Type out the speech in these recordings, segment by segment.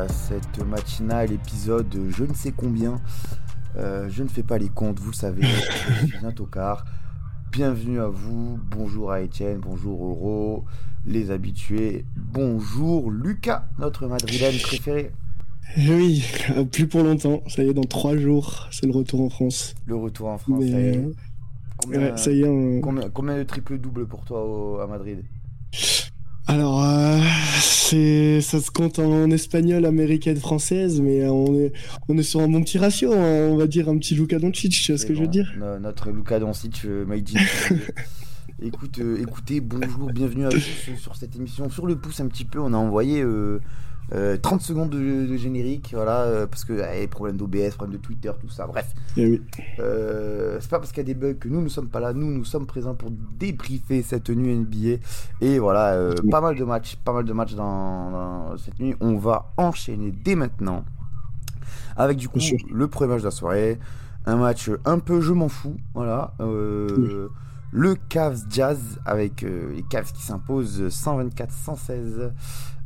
À cette matinale épisode je ne sais combien. Euh, je ne fais pas les comptes, vous le savez, je suis un tocard. Bienvenue à vous, bonjour à Étienne, bonjour Euro, les habitués, bonjour Lucas, notre madrilène préféré. Oui, plus pour longtemps. Ça y est, dans trois jours, c'est le retour en France. Le retour en France, Mais, ça y est. Combien, ouais, ça y est. on- combien, combien de triple double pour toi au- à Madrid? C'est, ça se compte en espagnol, américaine, française, mais on est, on est sur un bon petit ratio. hein. On va dire un petit Luka Doncic, tu vois ce C'est que je veux dire? No- Notre Luka Doncic, euh, made in. Écoute, euh, écoutez, bonjour, bienvenue à tous sur cette émission. Sur le pouce un petit peu, on a envoyé euh, euh, 30 secondes de, de générique, voilà, euh, parce que euh, problème d'OBS, problème de Twitter, tout ça, bref. Eh oui. Euh, c'est pas parce qu'il y a des bugs que nous ne sommes pas là, nous nous sommes présents pour débriefer cette nuit NBA. Et voilà, euh, pas mal de matchs, pas mal de matchs dans, dans cette nuit. On va enchaîner dès maintenant avec du coup le premier match de la soirée. Un match un peu je m'en fous, voilà. Euh, Le Cavs Jazz avec euh, les Cavs qui s'imposent 124-116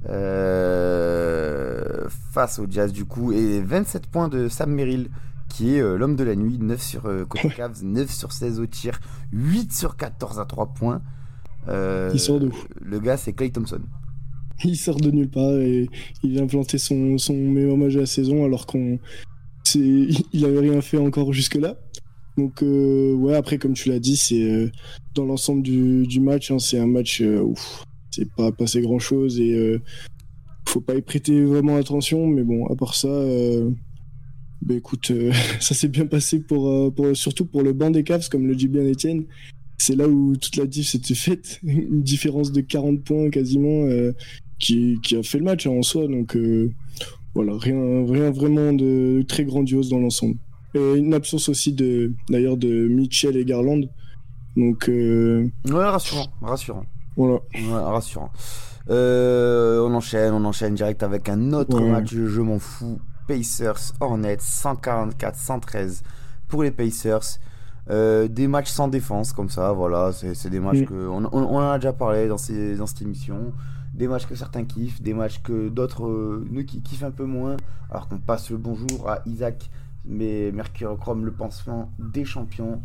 euh, face au Jazz du coup et 27 points de Sam Merrill qui est euh, l'homme de la nuit, 9 sur euh, côté. Cavs, 9 sur 16 au tir, 8 sur 14 à 3 points. Euh, Il sort d'où Le gars c'est Clay Thompson. Il sort de nulle part et il vient planter son, son meilleur match de la saison alors qu'on. c'est- Il avait rien fait encore jusque-là. Donc, euh, ouais, après, comme tu l'as dit, c'est dans l'ensemble du, du match, hein, c'est un match où c'est pas passé grand-chose et euh, faut pas y prêter vraiment attention. Mais bon, à part ça, euh, bah, écoute, euh, ça s'est bien passé pour, euh, pour, surtout pour le banc des Cavs, comme le dit bien Étienne. C'est là où toute la diff s'était faite. Une différence de 40 points quasiment. euh, qui, qui a fait le match hein, en soi. Donc voilà, rien, rien vraiment de très grandiose dans l'ensemble. Et une absence aussi de d'ailleurs de Mitchell et Garland. Donc Ouais, rassurant, rassurant. Voilà. Ouais, rassurant. Euh, on enchaîne, on enchaîne direct avec un autre Ouais. match, je m'en fous. Pacers, Hornets, 144-113 pour les Pacers. Euh, des matchs sans défense comme ça, voilà, c'est des matchs Mm. que on, on- on en a déjà parlé dans, ces, dans cette émission. Des matchs que certains kiffent, des matchs que d'autres euh, ne ki- kiffent un peu moins. Alors qu'on passe le bonjour à Isaac, mais Mercurochrome, le pansement des champions.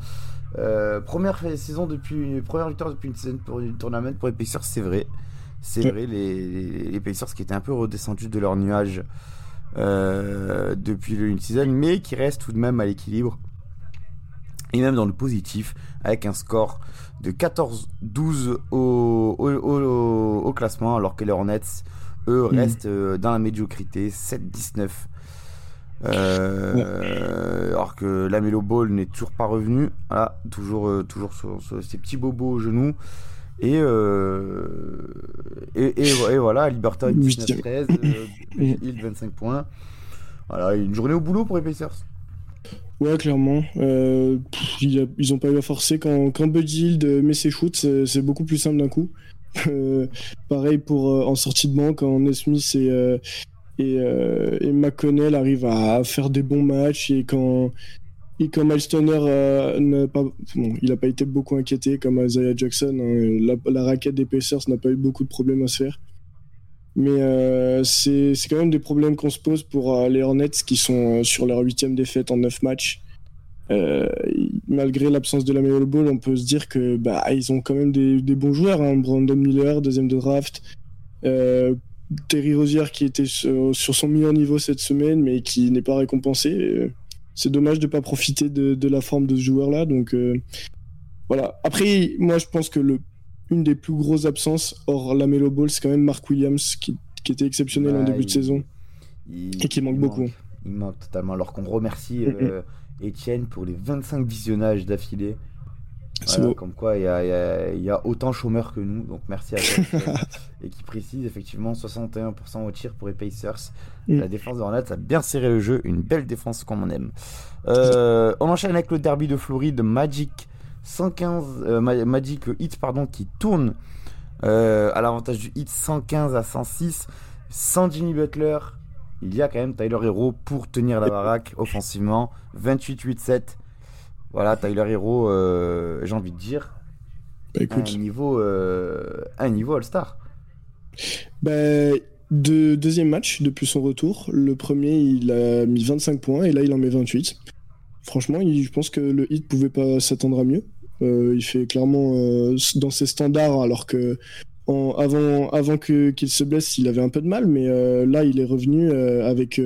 Euh, première saison depuis première victoire depuis une saison pour une tournament pour les Pacers, c'est vrai. C'est vrai, les, Pacers qui étaient un peu redescendus de leur nuage euh, depuis le une season, mais qui restent tout de même à l'équilibre et même dans le positif avec un score de 14-12 au, au, au- au classement alors que les Hornets eux Mhm. restent euh, dans la médiocrité 7-19 euh, alors que la Melo Ball n'est toujours pas revenu toujours, euh, toujours sur, sur ses petits bobos au genou et, euh, et, et, et voilà Huitième. 19-13 euh, Hill 25 points voilà une journée au boulot pour les Pacers Ouais, clairement. Pff, il a- ils ont pas eu à forcer. Quand, quand Buddy met ses shoots, c'est beaucoup plus simple d'un coup. Pareil pour en sortie de banc, quand Nesmith et, et, euh, et McConnell arrivent à faire des bons matchs et quand, et quand Miles euh, n'a pas, bon, il n'a pas été beaucoup inquiété comme Isaiah Jackson. hein. la, raquette des Pacers n'a pas eu beaucoup de problèmes à se faire. Mais euh, c'est quand même des problèmes qu'on se pose pour euh, les Hornets qui sont sur leur huitième défaite en neuf matchs. Malgré l'absence de la Melo Ball, on peut se dire que bah ils ont quand même des, des bons joueurs. Hein. Brandon Miller, deuxième de draft. Terry Rozier qui était sur, sur son meilleur niveau cette semaine, mais qui n'est pas récompensé. Euh, C'est dommage de pas profiter de, de la forme de ce joueur-là. Donc euh, voilà. Après, moi je pense que le une des plus grosses absences hors la Melo Ball, c'est quand même Mark Williams qui, qui était exceptionnel en début de saison il- et qui manque il beaucoup. Il manque totalement. Alors qu'on remercie Mhm. euh, Etienne pour les 25 visionnages d'affilée. Voilà, comme quoi il y a, y y autant chômeurs que nous, donc merci à toi. Et qui précise effectivement 61% au tir pour les Pacers. Mm. La défense de Hornets a bien serré le jeu, une belle défense comme on aime. Euh, on enchaîne avec le derby de Floride, Magic 115, euh, Ma- Magic Hit pardon, qui tourne euh, à l'avantage du Hit 115 à 106. Sans Jimmy Butler, il y a quand même Tyler Hero pour tenir la baraque offensivement. 28-8-7. Voilà, Tyler Hero, euh, j'ai envie de dire, Bah, écoute. un niveau, euh, un niveau All-Star. Bah, de, deuxième match depuis son retour. Le premier, il a mis 25 points et là, il en met 28. Franchement, il- je pense que le hit pouvait pas s'attendre à mieux. Euh, il fait clairement euh, dans ses standards, alors que en- avant, avant que- qu'il se blesse, il avait un peu de mal, mais euh, là, il est revenu avec,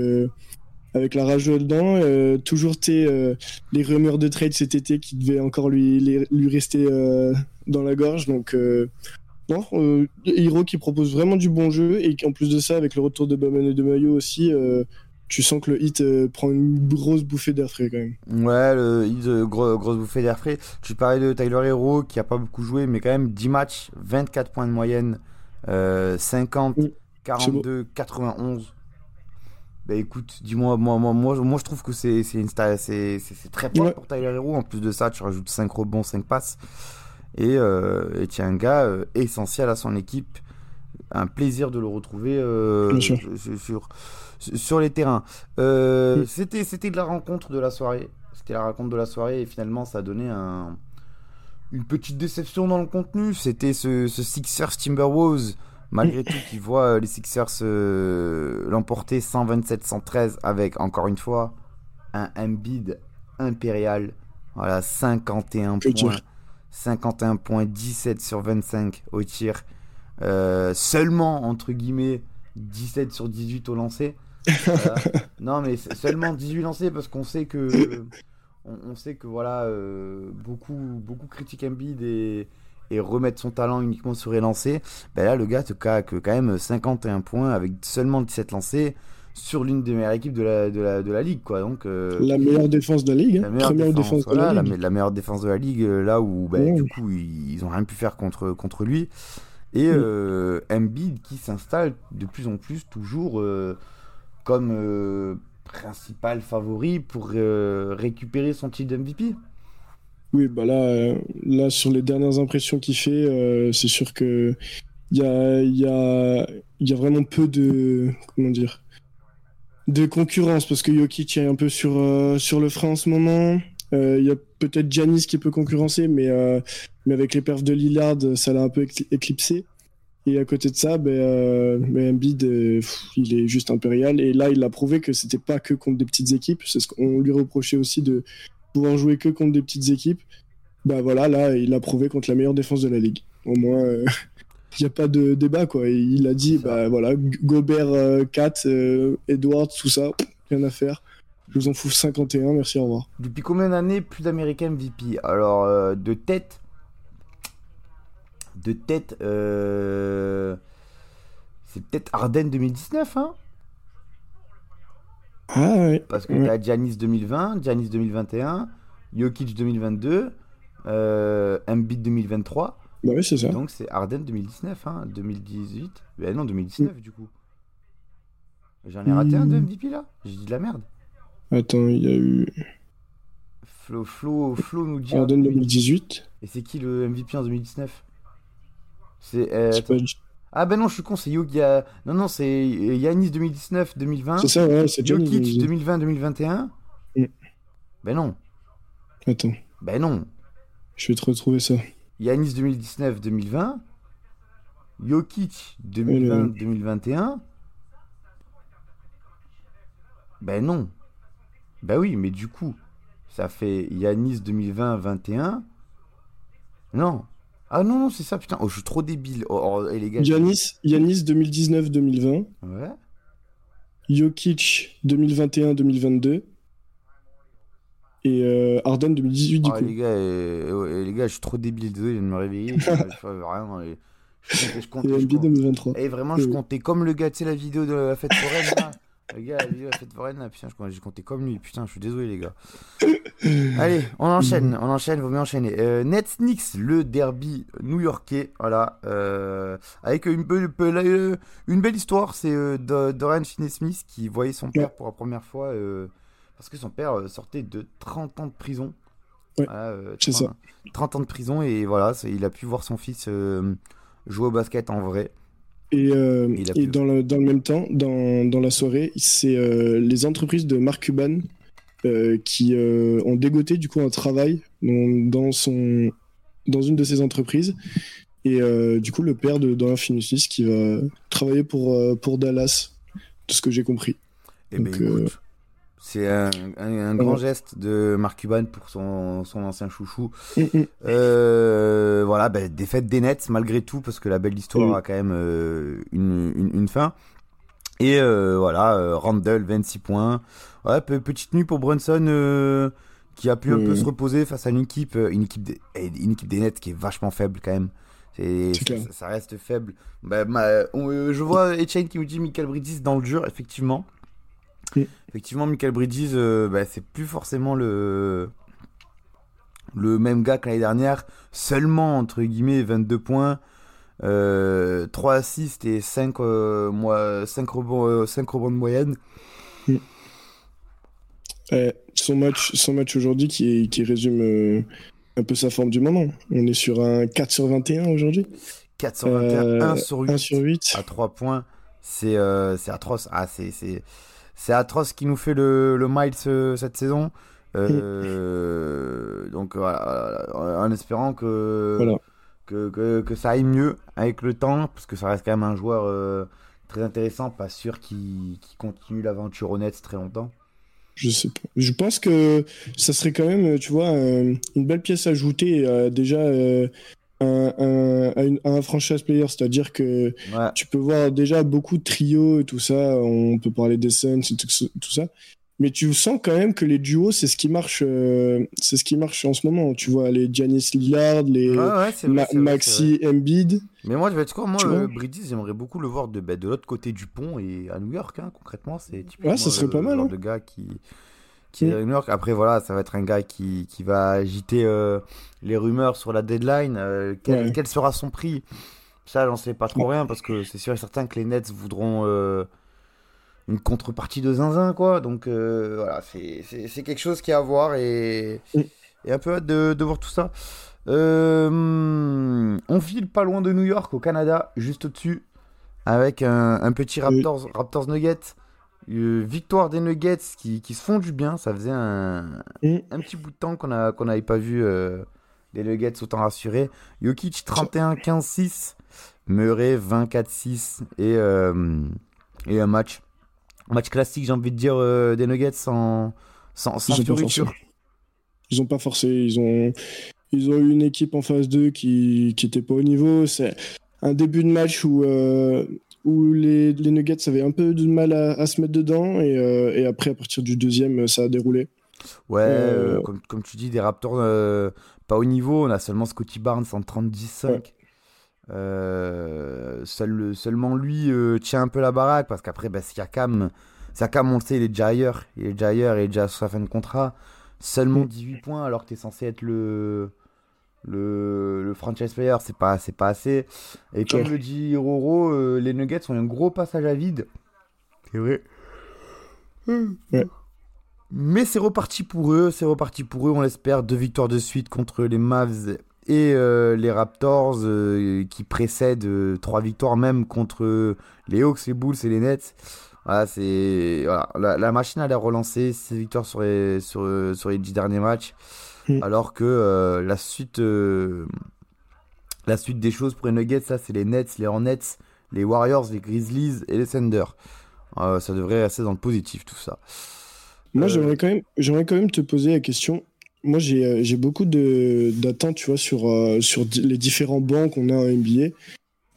avec la rage dedans. euh, toujours tes, euh, les rumeurs de trade cet été qui devaient encore lui, les- lui rester euh, dans la gorge. Donc, non, Hero qui propose vraiment du bon jeu et qu'en plus de ça, avec le retour de Bowman et de Mayo aussi, tu sens que le hit prend une grosse bouffée d'air frais quand même. Ouais, le, de gros, grosse bouffée d'air frais. Tu parlais de Tyler Hero qui a pas beaucoup joué, mais quand même 10 matchs, 24 points de moyenne, euh, 50, Oui, 42, 91. Bah écoute, dis-moi, moi, moi, moi, moi je trouve que c'est c'est c'est très fort Ouais. pour Tyler Hero. En plus de ça, tu rajoutes 5 rebonds, 5 passes. Et euh, et tu es un gars euh, essentiel à son équipe. Un plaisir de le retrouver euh, sur, sur les terrains. Euh, Mm. C'était c'était de la rencontre de la soirée. C'était la rencontre de la soirée et finalement ça a donné un, une petite déception dans le contenu. C'était ce, ce Sixers Timberwolves, malgré tout, qui voit euh, les Sixers euh, l'emporter 127-113 avec, encore une fois, un Embiid impérial. Voilà, 51 Que points. dire. 51 points, 17 sur 25 au tir. Euh, seulement, entre guillemets, 17 sur 18 au lancer. Non, mais seulement 18 lancés parce qu'on sait que. On, on sait que voilà, beaucoup, beaucoup critiquent Embiid et, et remettent son talent uniquement sur les lancers. Ben là, le gars te que quand même 51 points avec seulement 17 lancés sur l'une des meilleures équipes de la, de la, de la ligue. Quoi. Donc, euh, La meilleure défense de la ligue, la meilleure défense, défense, voilà, de la ligue. la meilleure défense de la ligue, euh, là où bah, Ouais. du coup ils, ils ont rien pu faire contre, contre lui. Et Mm. euh, Embiid qui s'installe de plus en plus toujours euh, comme euh, principal favori pour euh, récupérer son titre d'MVP. Oui, bah là, euh, là, sur les dernières impressions qu'il fait, euh, c'est sûr que il y a, y, a, y a vraiment peu de comment dire de concurrence parce que Jokic est un peu sur euh, sur le frein en ce moment. Il y a peut-être Giannis qui peut concurrencer, mais mais avec les perfs de Lillard, ça l'a un peu écl- éclipsé. Et à côté de ça, ben Embiid, il est juste impérial. Et là, il a prouvé que c'était pas que contre des petites équipes. C'est ce qu'on lui reprochait aussi de pouvoir jouer que contre des petites équipes. Bah voilà, là, il a prouvé contre la meilleure défense de la ligue. Au moins, euh, il n'y a pas de débat, quoi. Il a dit, bah voilà, Gobert euh, 4, euh, Edwards, tout ça, rien à faire. Je vous en fous 51, merci, au revoir. Depuis combien d'années plus d'Américains MVP Alors euh, de tête, de tête, euh, c'est peut-être Arden 2019, hein? Ah ouais. Parce que Ouais. t'as Giannis 2020, Giannis 2021, Jokic 2022, euh, Embiid 2023. Bah oui, c'est ça. Donc c'est Arden 2019, hein, 2018. Ben non, 2019 du coup. J'en ai raté un de Hmm. MVP là J'ai dit de la merde. Attends, il y a eu Flo, Flo, Flo nous dit. Arden 2018. Et c'est qui le MVP en 2019 C'est. euh, pas- Ah ben non, je suis con, c'est Yogi. euh, Non, non, c'est euh, Yanis 2019-2020. c'est ça, ouais, c'est Jokic 2018. 2020-2021. Mm. Ben non. Attends, Ben non. je vais te retrouver ça. Yanis 2019-2020. Jokic 2020-2021. Ben non. Ben oui, mais du coup, ça fait Yanis 2020-21. Non. Ah non, non, c'est ça, putain. Oh, je suis trop débile. Oh, oh, et les gars. Yanis, Yanis 2019-2020. Ouais. Jokic 2021-2022. Et euh, Arden 2018 du Ah, coup. les gars, euh, euh, les gars, je suis trop débile, désolé, je viens de me réveiller. je, vraiment, je, je comptais, Et je comptais- 2023. Et vraiment, je comptais comme le gars, tu sais, la vidéo de la fête foraine, là. Le gars, lui, a fait putain, j'ai compté comme lui. Putain, je suis désolé, les gars. Allez, on enchaîne, on enchaîne, vaut mieux enchaîner. Euh, Nets Knicks, le derby new-yorkais, voilà, euh, avec une, belle- belle- une belle histoire, c'est euh, Do- Dorian Finney-Smith qui voyait son père pour la première fois, euh, parce que son père euh, sortait de 30 ans de prison. Ouais, Voilà, euh, c'est 30, ça. 30 ans de prison, et voilà, il a pu voir son fils euh, jouer au basket en vrai. Et, euh, et dans, le, dans le même temps, dans, dans la soirée, c'est euh, les entreprises de Mark Cuban euh, qui ont dégoté du coup un travail dans, dans son, dans une de ces entreprises. Et du coup, le père de Dorian Finney-Smith qui va travailler pour, pour Dallas, de ce que j'ai compris. Eh ben, Donc, écoute, c'est un, un- un grand geste de Mark Cuban pour son, son ancien chouchou. Euh, voilà, ben, défaite des Nets malgré tout, parce que la belle histoire a quand même euh, une, une, une fin. Et euh, voilà, Randall, 26 points. Ouais, petite nuit pour Brunson, qui a pu un peu se reposer face à une équipe, une équipe, des, une équipe des Nets qui est vachement faible quand même. Ça, ça reste faible. Bah, on- euh, je vois Etienne qui nous dit Michael Bridges dans le dur, effectivement. Oui. Effectivement, Michael Bridges, euh, bah, c'est plus forcément le le même gars que l'année dernière, seulement entre guillemets 22 points, euh, 3 assists et 5, moi, 5, rebonds, euh, 5 rebonds de moyenne. Euh, son match, son match aujourd'hui qui, qui résume euh, un peu sa forme du moment. On est sur un 4 sur 21 aujourd'hui. 4 sur 21, Euh, 1 sur 8, 1 sur 8. à 3 points. C'est euh, c'est atroce. Ah, c'est- c'est atroce qui nous fait le, le Miles euh, cette saison. Euh, donc voilà, en espérant que, Voilà. que, que, que ça aille mieux avec le temps, parce que ça reste quand même un joueur euh, très intéressant, pas sûr qu'il continue l'aventure honnête très longtemps. Je sais pas. Je pense que ça serait quand même, tu vois, un- une belle pièce à ajouter euh, déjà euh, un, un, franchise player. C'est-à-dire que Ouais. tu peux voir déjà beaucoup de trios et tout ça. On peut parler des Suns et tout, ça. Mais tu sens quand même que les duos, c'est ce qui marche, euh, c'est ce qui marche en ce moment. Tu vois, les Giannis Lillard, les Ouais, ouais, c'est vrai, Ma- c'est vrai, c'est vrai. Maxi Embiid. Mais moi, je vais être quoi Moi, euh, Bridges, j'aimerais beaucoup le voir de, bah, de l'autre côté du pont et à New York, hein, concrètement. C'est Ouais, ça serait le pas mal, hein. de gars qui, qui est York. Après, voilà, ça va être un gars qui, qui va agiter euh, les rumeurs sur la deadline. Euh, quel, Ouais. quel sera son prix? Ça, j'en sais pas trop rien parce que c'est sûr et certain que les Nets voudront euh, une contrepartie de zinzin, quoi. Donc, voilà, c'est- quelque chose qui est à voir et, et un peu hâte de, de voir tout ça. On file pas loin de New York, au Canada, juste au-dessus, avec un, un petit Raptors, Raptors Nuggets. Euh, victoire des Nuggets qui, qui se font du bien. Ça faisait un, un petit bout de temps qu'on a- qu'on n'avait pas vu euh, des Nuggets autant rassurés. Jokic 31-15-6, Murray 24-6 et, euh, et un match. Match classique, j'ai envie de dire, euh, des Nuggets sans, sans, sans Ils ont pas forcé. Ils ont pas forcé. Ils ont, ils ont eu une équipe en phase 2 qui, qui était pas au niveau. C'est un début de match où, euh, où les, les Nuggets avaient un peu de mal à, à se mettre dedans. Et, euh, et après, à partir du deuxième, ça a déroulé. Ouais, Euh, euh, comme, comme tu dis, des Raptors euh, pas au niveau. On a seulement Scotty Barnes en 30-10-5. Ouais. Euh, seul, seulement lui euh, tient un peu la baraque parce qu'après, bah, Siakam, Siakam, on le sait, il est déjà ailleurs. Il est déjà ailleurs, il est déjà sur sa fin de contrat. Seulement Mm. 18 points alors que tu es censé être le, le, le franchise player. C'est pas, c'est pas assez. Et comme le dit Roro, euh, les Nuggets ont eu un gros passage à vide. C'est vrai. Ouais. Mais c'est reparti pour eux, c'est reparti pour eux, on l'espère. Deux victoires de suite contre les Mavs et euh, les Raptors, euh, qui précèdent euh, trois victoires même contre les Hawks, les Bulls et les Nets. Voilà, c'est voilà, la, la machine a l'air relancée, six victoires sur les, sur, sur les dix derniers matchs. Mm. Alors que euh, la suite euh, la suite des choses pour les Nuggets, ça c'est les Nets, les Hornets, les Warriors, les Grizzlies et les Thunder. Euh, ça devrait rester dans le positif tout ça. Moi, j'aimerais quand, même, j'aimerais quand même te poser la question. Moi, j'ai, j'ai beaucoup de, d'attentes, tu vois, sur, sur les différents bancs qu'on a en NBA.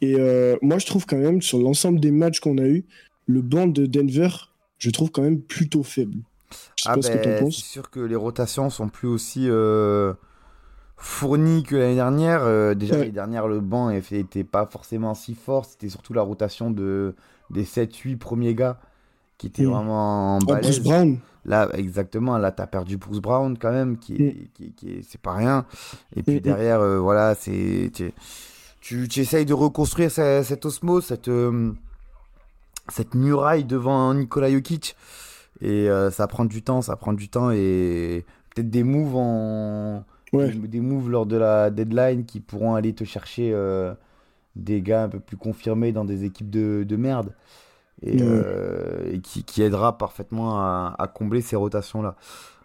Et moi, je trouve quand même, sur l'ensemble des matchs qu'on a eu, le banc de Denver, je trouve quand même plutôt faible. Je sais Ah pas ce que ben, c'est sûr que les rotations sont plus aussi euh, fournies que l'année dernière. Euh, déjà, Ouais. l'année dernière, le banc n'était pas forcément si fort. C'était surtout la rotation de, des 7-8 premiers gars qui était Mm. vraiment Bruce balèze. Brown. Là, exactement, là, t'as perdu Bruce Brown quand même, qui, est- qui, qui est- c'est pas rien. Et puis Mm, mm. derrière, euh, voilà, c'est. Tu, essayes de reconstruire ce- cette osmose, cette, cette muraille devant Nikola Jokic. Et euh, ça prend du temps, ça prend du temps. Et peut-être des moves en. Ouais. Des, moves lors de la deadline qui pourront aller te chercher euh, des gars un peu plus confirmés dans des équipes de, de merde. Et, Ouais. euh, et qui, qui aidera parfaitement à, à combler ces rotations-là.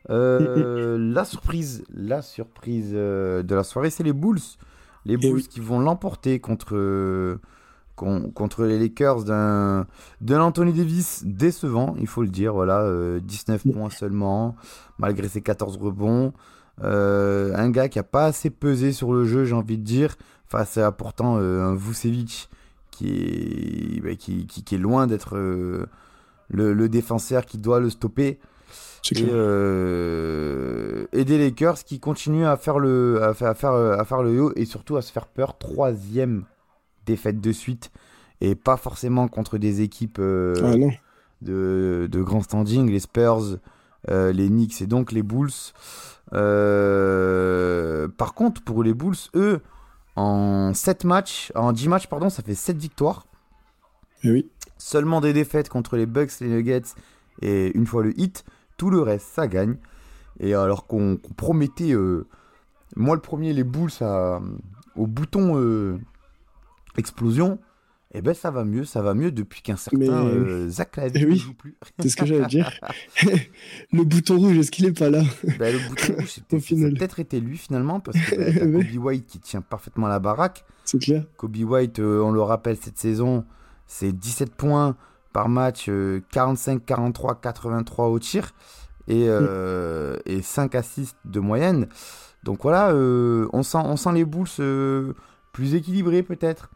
La surprise, la surprise de la soirée, c'est les Bulls. Les Bulls oui. qui vont l'emporter contre, con- contre les Lakers d'un d'un Anthony Davis décevant, il faut le dire. Voilà, euh, 19 Oui. points seulement, malgré ses 14 rebonds. Euh, un gars qui a pas assez pesé sur le jeu, j'ai envie de dire, face à pourtant euh, un Vucevic qui est, bah, qui, qui- qui est loin d'être euh, le, le défenseur qui doit le stopper. Et, euh, et des Lakers qui continuent à faire le, à faire, à faire, à faire le haut et surtout à se faire peur. Troisième défaite de suite. Et pas forcément contre des équipes euh, Ah de, de grand standing, les Spurs, euh, les Knicks et donc les Bulls. Euh, par contre, pour les Bulls, eux, en 7 matchs, en 10 matchs, pardon, ça fait 7 victoires. Eh oui. Seulement des défaites contre les Bucks, les Nuggets et une fois le hit. Tout le reste, ça gagne. Et alors qu'on promettait, moi le premier, les Bulls à- au bouton explosion, et ben ça va mieux, ça va mieux depuis qu'un certain Mais- euh, Zach Eh oui. ne joue plus. C'est ce que j'allais dire. le bouton rouge, est-ce qu'il est pas là? Ben, le bouton rouge, c'était- peut-être été lui finalement, parce que ben. Kobe White qui tient parfaitement la baraque. C'est clair. Kobe White, euh, on le rappelle, cette saison, c'est 17 points par match, euh, 45, 43, 83 au tir et, euh, et 5 assists de moyenne. Donc voilà, euh, on, sent, on sent les euh, plus équilibrés peut-être.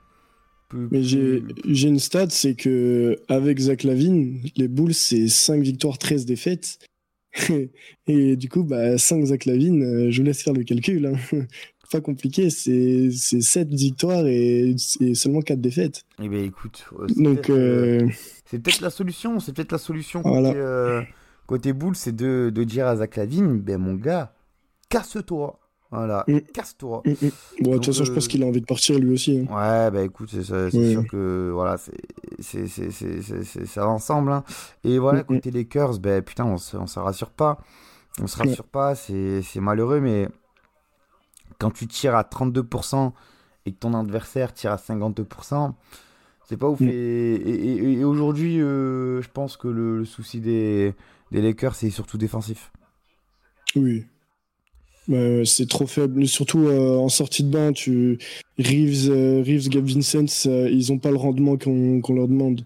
Plus- Mais j'ai une stat, c'est que avec Zach Lavine, les Bulls, c'est 5 victoires, 13 défaites. Et du coup, bah, 5 Zach Lavine, euh, je vous laisse faire le calcul. hein. Pas compliqué, c'est c'est 7 victoires et, et seulement 4 défaites. Eh ben écoute, euh, c'est Donc, peut-être, euh, euh, c'est peut-être la solution, c'est peut-être la solution Voilà. côté, euh, côté Bulls, c'est de, de dire à Zach Lavine, ben mon gars, casse-toi. Voilà, Mm. casse-toi. mm, mm. bon, de toute façon, je pense euh, qu'il a envie de partir lui aussi. hein. Ouais, bah écoute, c'est sûr que voilà, c'est ça va ensemble. hein. Et voilà, Mhm. côté Lakers, ben putain, on se, on se rassure pas. On se rassure pas, c'est malheureux, mais quand tu tires à 32% et que ton adversaire tire à 52%, c'est pas ouf. Mm. Et, et- et- et aujourd'hui, euh, je pense que le, le souci des, des Lakers, c'est surtout défensif. Oui. C'est trop faible. Surtout euh, en sortie de bain, tu... Reeves, euh, Reeves Gabe Vincent, euh, ils ont pas le rendement qu'on qu'on leur demande.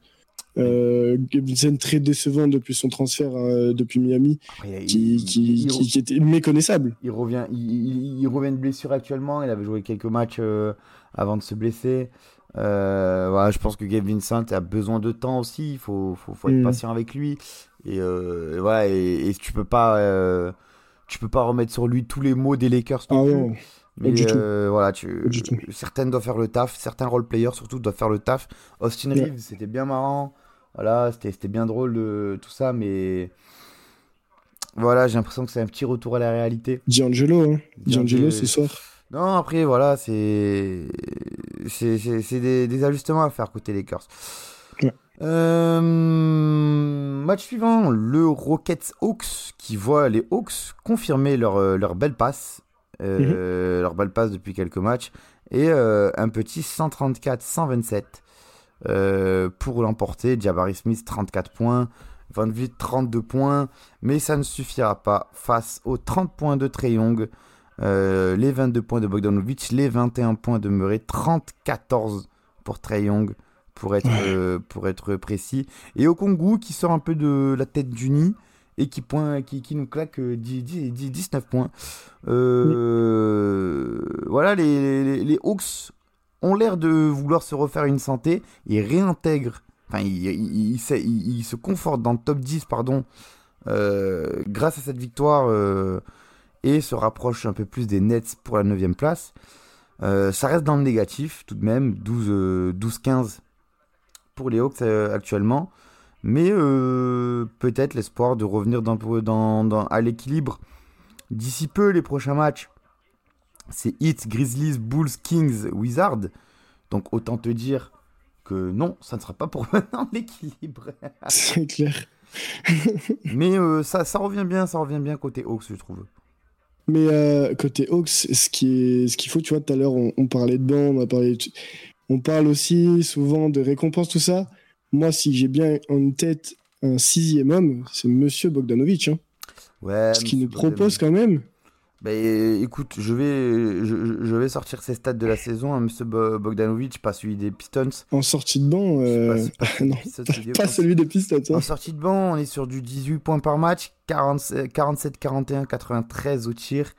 Euh, Gabe Vincent très décevant depuis son transfert depuis Miami, il- qui, il- qui, il- qui- qui était méconnaissable. Il revient, il, revient de blessure actuellement. Il avait joué quelques matchs avant de se blesser. Voilà, je pense que Gabe Vincent a besoin de temps aussi. Il faut, faut, faut être Mm. patient avec lui. Et, voilà, et, et tu peux pas, tu peux pas remettre sur lui tous les mots des Lakers. Ah plus. Mais du tout. euh, voilà, tu, Pas du tout. certaines doivent faire le taf, certains role players surtout doivent faire le taf. Austin Ouais. Reeves, c'était bien marrant. Voilà, c'était bien drôle tout ça, mais voilà, j'ai l'impression que c'est un petit retour à la réalité. D'Angelo, hein. D'Angelo ce soir. Non, après, voilà, c'est. C'est c'est- c'est des, des ajustements à faire côté Lakers. Euh, match suivant, le Rockets Hawks qui voit les Hawks confirmer leur, euh, leur belle passe. euh, Leur belle passe depuis quelques matchs. Et euh, un petit 134-127 euh, pour l'emporter. Jabari Smith, 34 points. Van Vliet, 32 points. Mais ça ne suffira pas face aux 30 points de Trey Young. Les 22 points de Bogdanovic, les 21 points de Murray, 30-14 pour Trey Young, pour être, euh, pour être précis. Et Okongu qui sort un peu de la tête du nid et qui, point, qui, qui nous claque euh, 10, 10, 10, 19 points. Euh, Voilà, les, les, les Hawks ont l'air de vouloir se refaire une santé. Ils réintègrent, enfin, ils, ils, ils se- ils- ils se confortent dans le top 10, pardon, euh, grâce à cette victoire. et se rapproche un peu plus des Nets pour la 9 place. Ça reste dans le négatif tout de même, 12, euh, 12-15 pour les Hawks euh, actuellement. Mais euh, peut-être l'espoir de revenir dans, dans, dans- à l'équilibre d'ici peu les prochains matchs. C'est Heat, Grizzlies, Bulls, Kings, Wizards. Donc autant te dire que non, ça ne sera pas pour maintenant l'équilibre. C'est clair. Mais euh, ça, ça revient bien, ça revient bien côté Hawks, je trouve. Mais euh, côté Hawks, ce qui est, ce qu'il faut, tu vois, tout à l'heure, on, on parlait de banc, on a parlé, de- on parle aussi souvent de récompenses, tout ça. Moi, si j'ai bien en tête un sixième homme, c'est Monsieur Bogdanovic, hein. Ouais. ce qu'il nous propose quand même. Bah, euh, écoute, je vais, je, je vais sortir ses stats de la saison. Hein, Monsieur Bo- Bogdanovic, pas celui des Pistons. En sortie de banc, euh, pas- pas non, Pistons, pas, celui des Pistons. hein. En sortie de banc, on est sur du 18 points par match, 40 47, 41, 93 au tir,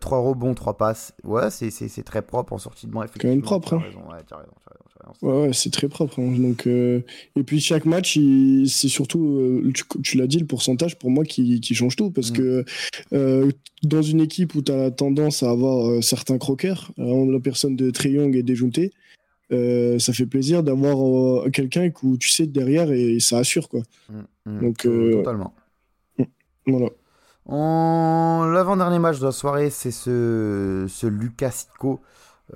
3 rebonds, 3 passes. Ouais, c'est- très propre en sortie de banc, effectivement. même propre, hein. raison, ouais, raison. Ouais, ouais, c'est très propre. hein. Donc, euh, Et puis chaque match, c'est surtout, euh, tu, tu l'as dit, le pourcentage pour moi qui, qui change tout. Parce Mm. que euh, dans une équipe où tu as tendance à avoir euh, certains croqueurs, euh, la personne de Trey Young et déjounté, euh, ça fait plaisir d'avoir euh, quelqu'un où tu sais derrière et ça assure. quoi. Mm, mm, Donc, euh, Totalement. Voilà. En... L'avant-dernier match de la soirée, c'est ce, ce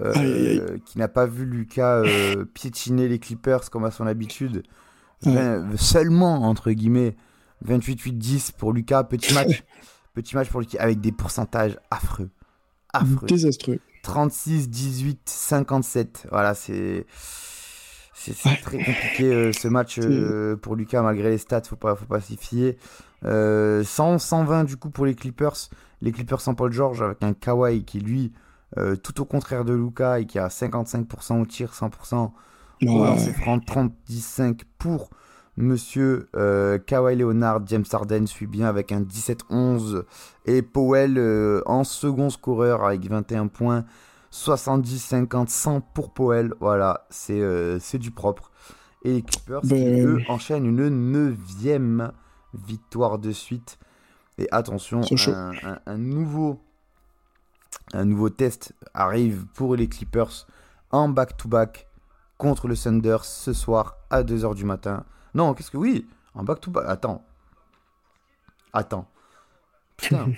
euh, qui n'a pas vu Lucas euh, piétiner les Clippers comme à son habitude. Seulement, entre guillemets, 28-8-10 pour Lucas. Petit match, petit match pour Lucas avec des pourcentages affreux. Affreux. Désastreux. 36, 18, 57. Voilà, c'est. C'est très compliqué euh, ce match pour Lucas, malgré les stats, faut pas, faut pas s'y fier. Euh, 100, 120 du coup pour les Clippers. Les Clippers sans Paul George avec un Kawhi qui lui, euh, tout au contraire de Lucas et qui a 55% au tir, 100% au Ouais. lancer franc, 30-15 pour Monsieur euh, Kawhi Leonard. James Harden suit bien avec un 17-11 et Powell euh, en second scoreur avec 21 points. 70, 50, 100 pour Powell. Voilà, c'est euh, c'est du propre. Et les Clippers, qui, Ben, eux, enchaînent une neuvième victoire de suite. Et attention, un, un- un nouveau, un nouveau test arrive pour les Clippers en back-to-back contre le Thunder ce soir à 2h du matin. Non, qu'est-ce que oui En back-to-back. Attends. Attends. Putain.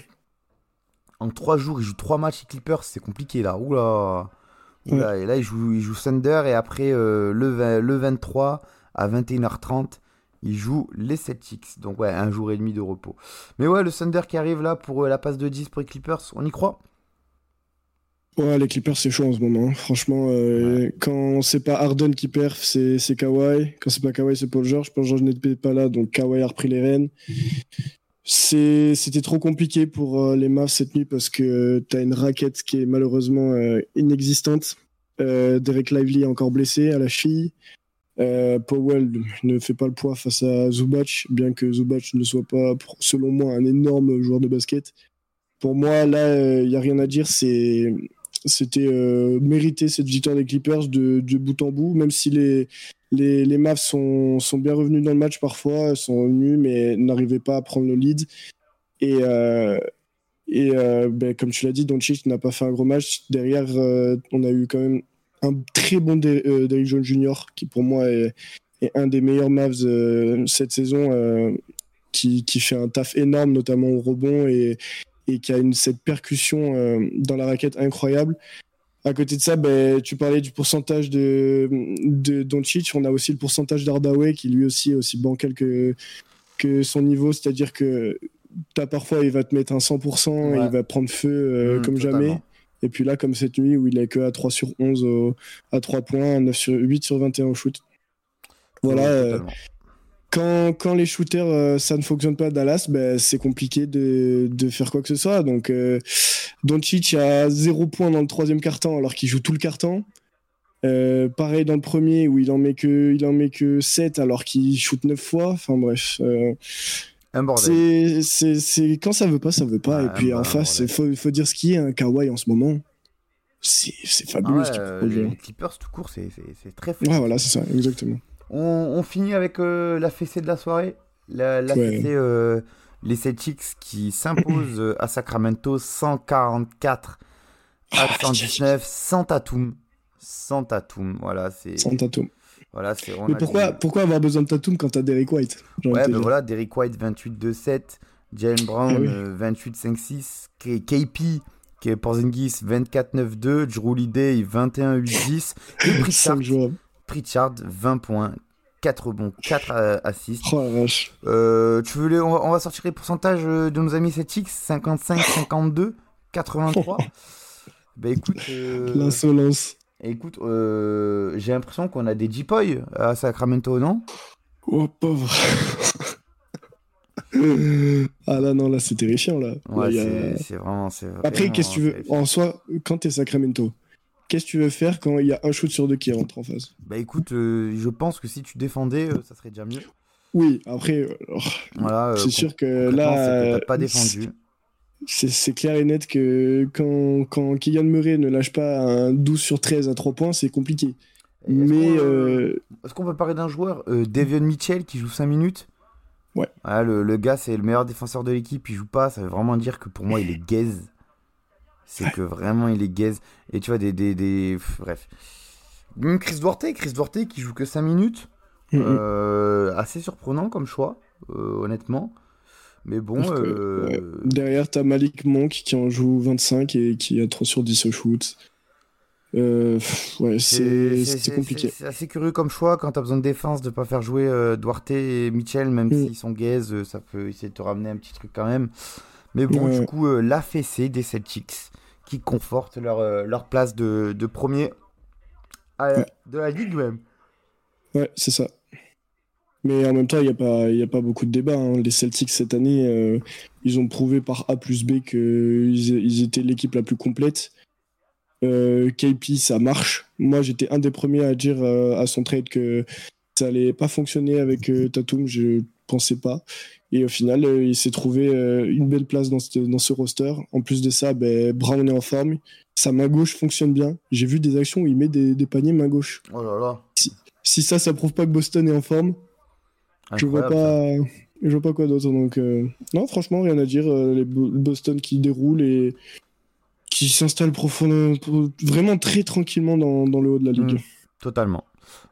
en 3 jours, ils jouent 3 matchs les Clippers, c'est compliqué là. Oula. Oula. Et là, ils jouent, ils jouent Thunder et après euh, le, 20 le 23 à 21h30, ils jouent les Celtics. Donc ouais, un jour et demi de repos. Mais ouais, le Thunder qui arrive là pour euh, la passe de 10 pour les Clippers, on y croit? Ouais, les Clippers, c'est chaud en ce moment. hein. Franchement, euh, quand c'est pas Harden qui perf, c'est c'est Kawhi. Quand c'est pas Kawhi, c'est Paul George. Paul George n'était pas là, donc Kawhi a repris les rênes. C'est- C'était trop compliqué pour euh, les Mavs cette nuit parce que t'as une raquette qui est malheureusement euh, inexistante. Euh, Derek Lively est encore blessé à la cheville. Euh, Powell ne fait pas le poids face à Zubac, bien que Zubac ne soit pas, selon moi, un énorme joueur de basket. Pour moi, là, il n'y a rien à dire. C'était euh, mérité cette victoire des Clippers de, de bout en bout, même si les, les, les Mavs sont, sont bien revenus dans le match parfois, sont venus, mais n'arrivaient pas à prendre le lead. Et, euh, et euh, ben, comme tu l'as dit, Doncic n'a pas fait un gros match. Derrière, euh, on a eu quand même un très bon Der- euh, Derrick Jones Jr., qui pour moi est, est un des meilleurs Mavs euh, cette saison, euh, qui, qui fait un taf énorme, notamment au rebond, et, et qui a une, cette percussion dans la raquette incroyable. À côté de ça, ben, tu parlais du pourcentage de, de Doncic. On a aussi le pourcentage d'Hardaway qui lui aussi est aussi bancal que, que son niveau. C'est-à-dire que as parfois, il va te mettre un 100% et il va prendre feu euh, Mmh, comme totalement. jamais. Et puis là, comme cette nuit où il est que à 3 sur 11 au- à 3 points, 9 sur, 8 sur 21 au shoot. Voilà. Euh, quand, quand les shooters, euh, ça ne fonctionne pas à Dallas, ben, c'est compliqué de, de faire quoi que ce soit. Donc, euh, Doncic a 0 points dans le troisième quart-temps alors qu'il joue tout le. Euh, pareil dans le premier où il en met que, il en met que 7 alors qu'il shoot 9 fois. Enfin bref. Un bordel. c'est, quand ça veut pas, ça veut pas. Et puis bah, en face, bordel. il faut, faut dire ce qui est un Kawhi en ce moment. C'est, Ah fabuleux ouais, ce qu'il euh, les, hein. les Clippers tout court, c'est très fort. Ouais, voilà, c'est ça, exactement. On, on finit avec euh, la fessée de la soirée. La, la Ouais. fessée, euh, les Celtics qui s'imposent à Sacramento 144 à Ah, 119 sans Tatum. Sans Tatum, voilà, Sans tatou. Voilà, c'est Mais pourquoi, pourquoi avoir besoin de Tatum quand t'as Derek White Ouais, ben voilà, Derrick White 28-2-7, Jalen Brown Ah oui. euh, 28-5-6, K- KP qui est Porzingis 24-9-2, Drew Holiday 21-8-10 et Pritchard, 5 joueurs. Pritchard 20 points, 4 rebonds, 4 euh, assists. Oh la vache. Euh, tu veux les... on, va, on va sortir les pourcentages euh, de nos amis Celtics? 55, 52, 83. bah écoute, euh, L'insolence. Écoute euh, j'ai l'impression qu'on a des J-Poy à Sacramento, non? Oh pauvre. ah là non, là c'est terrifiant là. Ouais, Là, a- c'est vraiment. c'est Après, qu'est-ce que tu veux. En soi, quand t'es Sacramento, qu'est-ce que tu veux faire quand il y a un shoot sur deux qui rentre en face? Bah écoute, euh, je pense que si tu défendais, euh, ça serait déjà mieux. Oui, après, Voilà, euh, c'est sûr que là, euh, pas défendu. C'est clair et net que quand, quand Keegan Murray ne lâche pas un 12 sur 13 à 3 points, c'est compliqué. Et Est-ce Mais qu'on, euh, euh, est-ce qu'on peut parler d'un joueur, euh, Devion Mitchell, qui joue 5 minutes? Ouais. Ah, le, le gars, c'est le meilleur défenseur de l'équipe, il joue pas, ça veut vraiment dire que pour moi, il est gaze. C'est Ouais. que vraiment, il est gaze. Et tu vois, des. des, des... pff, bref. Même Chris Duarte, Chris Duarte qui joue que 5 minutes. mm, mm. Euh, assez surprenant comme choix, euh, honnêtement. Mais bon. Que, euh, ouais. derrière, t'as Malik Monk qui en joue 25 et qui a 3 sur 10 au shoot. Euh, ouais, c'est compliqué. C'est assez curieux comme choix quand t'as besoin de défense de pas faire jouer euh, Duarte et Mitchell, même Mm. s'ils sont gaze, euh, ça peut essayer de te ramener un petit truc quand même. Mais bon, Ouais. du coup, euh, la fessée des Celtics qui conforte leur, euh, leur place de, de premier à- Ouais. de la ligue même. Ouais, c'est ça. Mais en même temps, il n'y a, pas- y a pas beaucoup de débat. hein. Les Celtics, cette année, euh, ils ont prouvé par A plus B qu'ils ils étaient l'équipe la plus complète. Euh, KP, ça marche. Moi, j'étais un des premiers à dire euh, à son trade que ça allait pas fonctionner avec Tatum. Je pensais pas. Et au final, il s'est trouvé une belle place dans ce, dans ce roster. En plus de ça, ben, Brown est en forme. Sa main gauche fonctionne bien. J'ai vu des actions où il met des, des paniers main gauche. Oh là là. Si ça, ça prouve pas que Boston est en forme, je vois pas, je vois pas quoi d'autre. Donc, euh, non, franchement, rien à dire. Euh, les Bo- Boston qui déroulent et qui s'installent profondément, vraiment très tranquillement dans, dans le haut de la ligue. Mm. Totalement.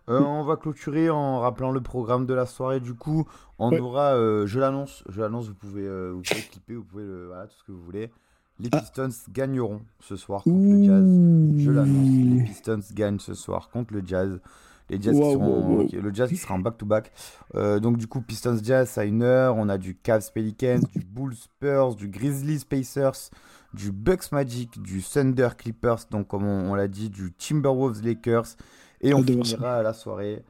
Euh, on va clôturer en rappelant le programme de la soirée. Du coup, on Ouais. aura, euh, je l'annonce, je l'annonce. Vous pouvez, euh, vous pouvez clipper, vous pouvez, voilà, tout ce que vous voulez. Les Ah. Pistons gagneront ce soir contre le Jazz. Je l'annonce. Les Pistons gagnent ce soir contre le Jazz. Les Jazz qui Wow, seront, wow, wow. qui- le Jazz qui sera en back-to-back. Euh, donc du coup, Pistons Jazz à une heure. On a du Cavs Pelicans, du Bulls Spurs, du Grizzlies Pacers, du Bucks Magic, du Thunder Clippers. Donc comme on, on l'a dit, du Timberwolves Lakers. Et on finira la soirée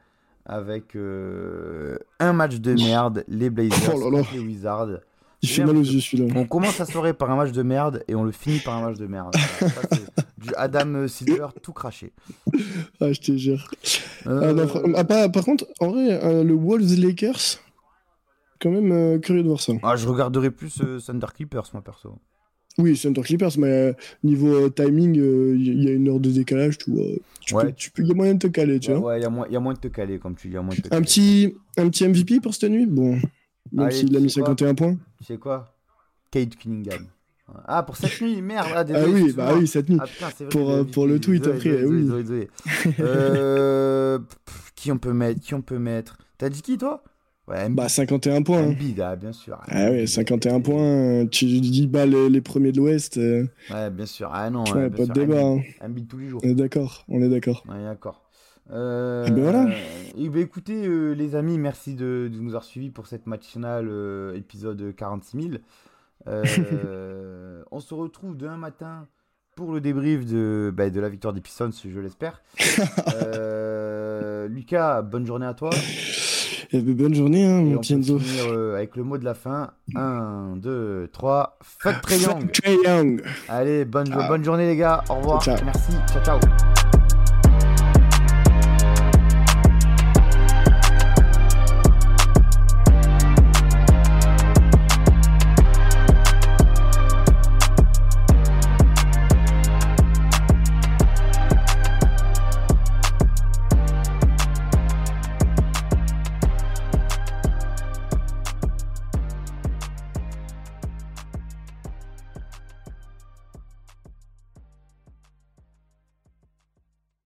avec euh, un match de merde, les Blazers Oh là là. contre les Wizards. Il fait mal aux yeux celui-là. On commence la soirée par un match de merde et on le finit par un match de merde. Ça, du Adam Silver tout craché. Ah, je te jure. Euh, Ah, ah, pas- par contre, en vrai, euh, le Wolves Lakers, quand même euh, curieux de voir ça. ah, je regarderai plus euh, Thunder Clippers, moi perso. Oui, Thunder Clippers, mais niveau timing, il y a une heure de décalage, tu vois. Tu Ouais. peux, tu peux, y a moyen de te caler, tu Ouais, vois. ouais, il y, y a moins de te caler, comme tu dis. y a moins de te Un caler. petit, un petit MVP pour cette nuit? Bon, même s'il a mis sais quoi? 51 points. Tu sais quoi? Kate Cunningham. Ah, pour cette nuit, merde. Ah, Ah désolé, oui, excuse-moi. bah oui, cette nuit. Ah, putain, c'est vrai, Pour, le euh, pour le tweet après, oui. Euh, qui on peut mettre Qui on peut mettre? T'as dit qui, toi? Ouais. Bah 51 points. hein. Embiid, ah, bien sûr. Ah ouais, 51 points, euh, tu dis bah les, les premiers de l'Ouest, euh, Ouais, bien sûr. Ah non, ouais, pas de débat. Embiid, hein. Embiid tous les jours. On est d'accord, on est d'accord. Euh, Eh ben voilà. eh ben écoutez, euh, les amis, merci de, de nous avoir suivis pour cette matinale épisode 46 000. Euh, on se retrouve demain matin pour le débrief de, bah, de la victoire des Pistons, je l'espère. Euh, Lucas, bonne journée à toi. Eh ben, bonne journée, hein, mon on petit peut Enzo. finir euh, avec le mot de la fin. 1, 2, 3. Fuck Trae Young. Fuck Trae Young. Allez, bonne, Ah. bonne journée les gars. Au revoir. Ciao. Merci. Ciao, ciao.